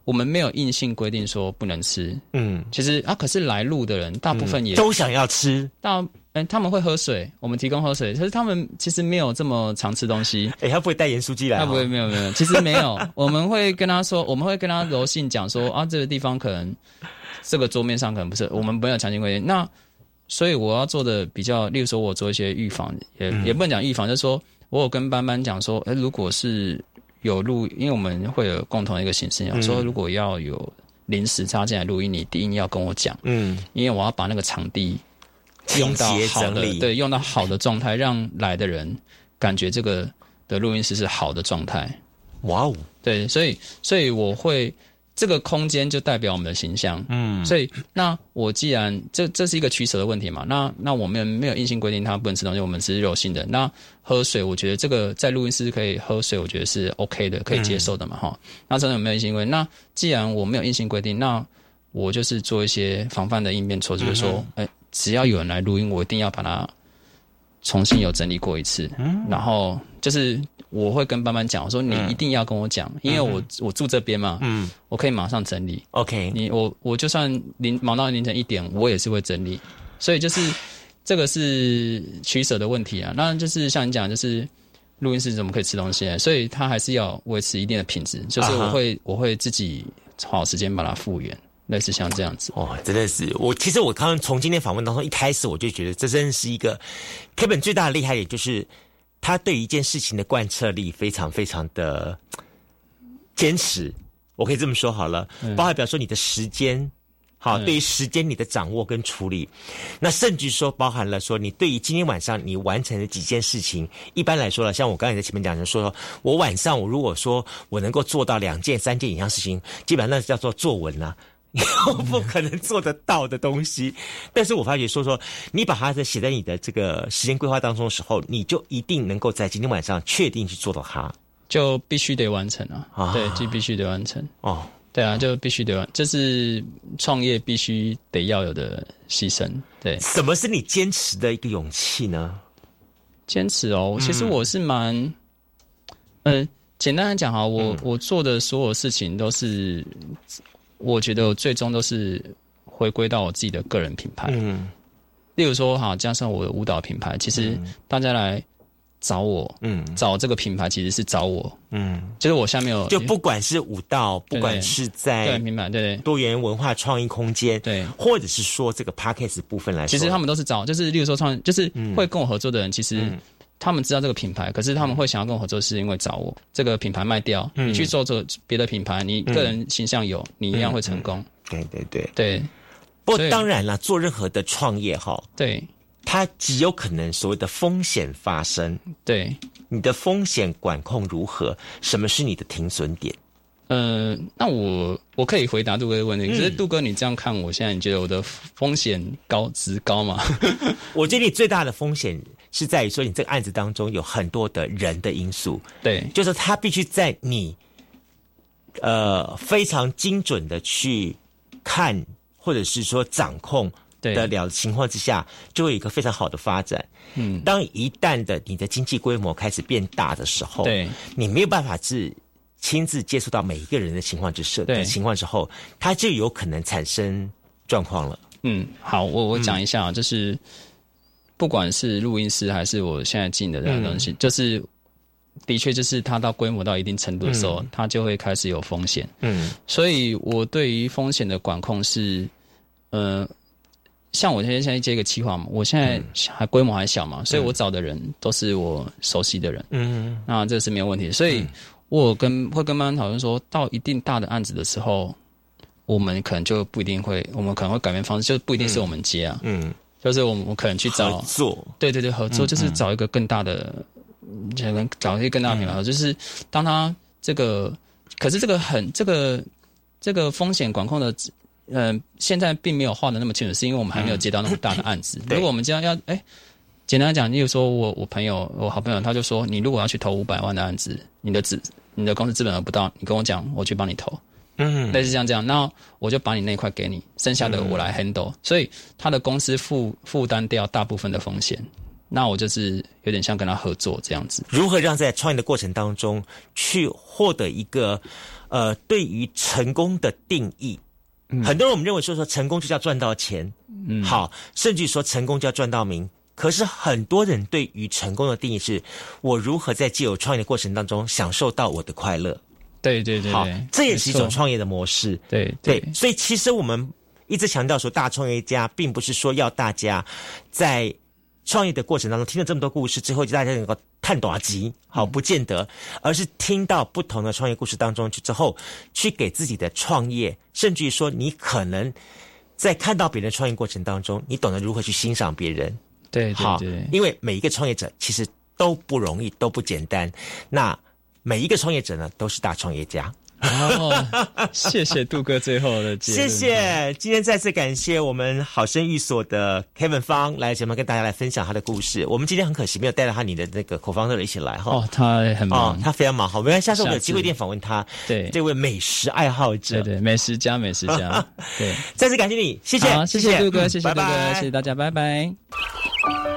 我们没有硬性规定说不能吃。嗯，其实啊，可是来录的人大部分也都想要吃。大哎，他们会喝水，我们提供喝水，可是他们其实没有这么常吃东西。哎，他不会带盐酥鸡来？他不会，没有没有，其实没有。我们会跟他说，我们会跟他柔性讲说啊，这个地方可能。这个桌面上可能不是我们没有强行规定。那所以我要做的比较，例如说我做一些预防，也也不能讲预防，就是说我有跟班班讲说，哎，如果是有录，因为我们会有共同的一个形式，说如果要有临时插进来录音，你第一要跟我讲，嗯，因为我要把那个场地用到好的，对，用到好的状态，让来的人感觉这个的录音室是好的状态。哇哦，对，所以所以我会这个空间就代表我们的形象，嗯，所以那我既然这这是一个取舍的问题嘛，那那我们没有硬性规定他不能吃东西，我们是柔性的。那喝水，我觉得这个在录音室可以喝水，我觉得是 OK 的，可以接受的嘛，哈。那真的有没有硬性规定？那既然我没有硬性规定，那我就是做一些防范的应变措施，就是说，哎，只要有人来录音，我一定要把它重新有整理过一次，嗯，然后就是。我会跟班班讲，我说你一定要跟我讲，因为我我住这边嘛，嗯，我可以马上整理。OK，你我我就算凌忙到凌晨一点，我也是会整理。所以就是这个是取舍的问题啊。那就是像你讲，就是录音室怎么可以吃东西？所以它还是要维持一定的品质。就是我会我会自己花时间把它复原，类似像这样子。哦，真的是我其实我刚刚从今天访问当中一开始我就觉得，这真的是一个 Kevin 最大的厉害点就是。他对一件事情的贯彻力非常非常的坚持，我可以这么说好了，包含比如说你的时间，好，对于时间你的掌握跟处理，那甚至说包含了说你对于今天晚上你完成的几件事情，一般来说了，像我刚才在前面讲的，说我晚上我如果说我能够做到两件三件以上事情，基本上那叫做作文了。不可能做得到的东西，但是我发觉说说，你把它在写在你的这个时间规划当中的时候，你就一定能够在今天晚上确定去做到它，就必须得完成啊！对，就必须得完成哦。对啊，就必须得完，这是创业必须得要有的牺牲。对，什么是你坚持的一个勇气呢？坚持哦，其实我是蛮，嗯，简单来讲哈，我我做的所有事情都是。我觉得最终都是回归到我自己的个人品牌。嗯，例如说哈，加上我的舞蹈品牌，其实大家来找我，嗯，找这个品牌其实是找我，嗯，就是我下面有，就不管是舞蹈，不管是在对明白对。对多元文化创意空间，对，或者是说这个 p a c k a g e 部分来说，其实他们都是找，就是例如说创，就是会跟我合作的人，其实。他们知道这个品牌，可是他们会想要跟我合作，是因为找我这个品牌卖掉。你去做做别的品牌，你个人形象有，你一样会成功。对对对对。不过当然了，做任何的创业哈，对，它极有可能所谓的风险发生。对，你的风险管控如何？什么是你的停损点？呃，那我我可以回答杜哥的问题。可是杜哥，你这样看，我现在你觉得我的风险高值高吗？我觉得你最大的风险是在于说，你这个案子当中有很多的人的因素。对，就是他必须在你呃非常精准的去看，或者是说掌控得了情况之下，就会有一个非常好的发展。嗯，当一旦的你的经济规模开始变大的时候，对，你没有办法是。亲自接触到每一个人的情况之设的情况之后，他就有可能产生状况了。嗯，好，我我讲一下啊，就是不管是录音师还是我现在进的这样东西，就是的确就是它到规模到一定程度的时候，它就会开始有风险。嗯，所以我对于风险的管控是，呃，像我现在现在接一个企划嘛，我现在还规模还小嘛，所以我找的人都是我熟悉的人。嗯，那这是没有问题，所以。我跟会跟班班讨论说，到一定大的案子的时候，我们可能就不一定会，我们可能会改变方式，就不一定是我们接啊，嗯，就是我们可能去找合作，对对对，合作就是找一个更大的，可能找一些更大的品牌，就是当他这个，可是这个很这个这个风险管控的，嗯，现在并没有画的那么清楚，是因为我们还没有接到那么大的案子。如果我们这样要，哎。简单讲，例如说我我朋友我好朋友他就说，你如果要去投五百万的案子，你的资你的公司资本额不到，你跟我讲，我去帮你投，嗯，类似像这样，那我就把你那块给你，剩下的我来 handle，所以他的公司负负担掉大部分的风险，那我就是有点像跟他合作这样子。如何让在创业的过程当中去获得一个呃对于成功的定义？很多人我们认为说说成功就叫赚到钱，嗯，好，甚至说成功就要赚到名。可是很多人对于成功的定义是，我如何在既有创业的过程当中享受到我的快乐。对对对，好，这也是一种创业的模式。对对，所以其实我们一直强调说，大创业家并不是说要大家在创业的过程当中听了这么多故事之后，就大家能够探短集，好，不见得，而是听到不同的创业故事当中去之后，去给自己的创业，甚至于说你可能在看到别人创业过程当中，你懂得如何去欣赏别人。对对对，因为每一个创业者其实都不容易，都不简单。那每一个创业者呢，都是大创业家。哦，谢谢杜哥最后的结谢谢，今天再次感谢我们好生寓所的 Kevin 方来节目跟大家来分享他的故事。我们今天很可惜没有带到他你的那个口方乐一起来哈。哦，他很忙，他非常忙。好，没关系，下次我们有机会一定访问他。对，这位美食爱好者，对对，美食家，美食家。对，再次感谢你，谢谢，谢谢杜哥，谢谢杜哥，谢谢大家，拜拜。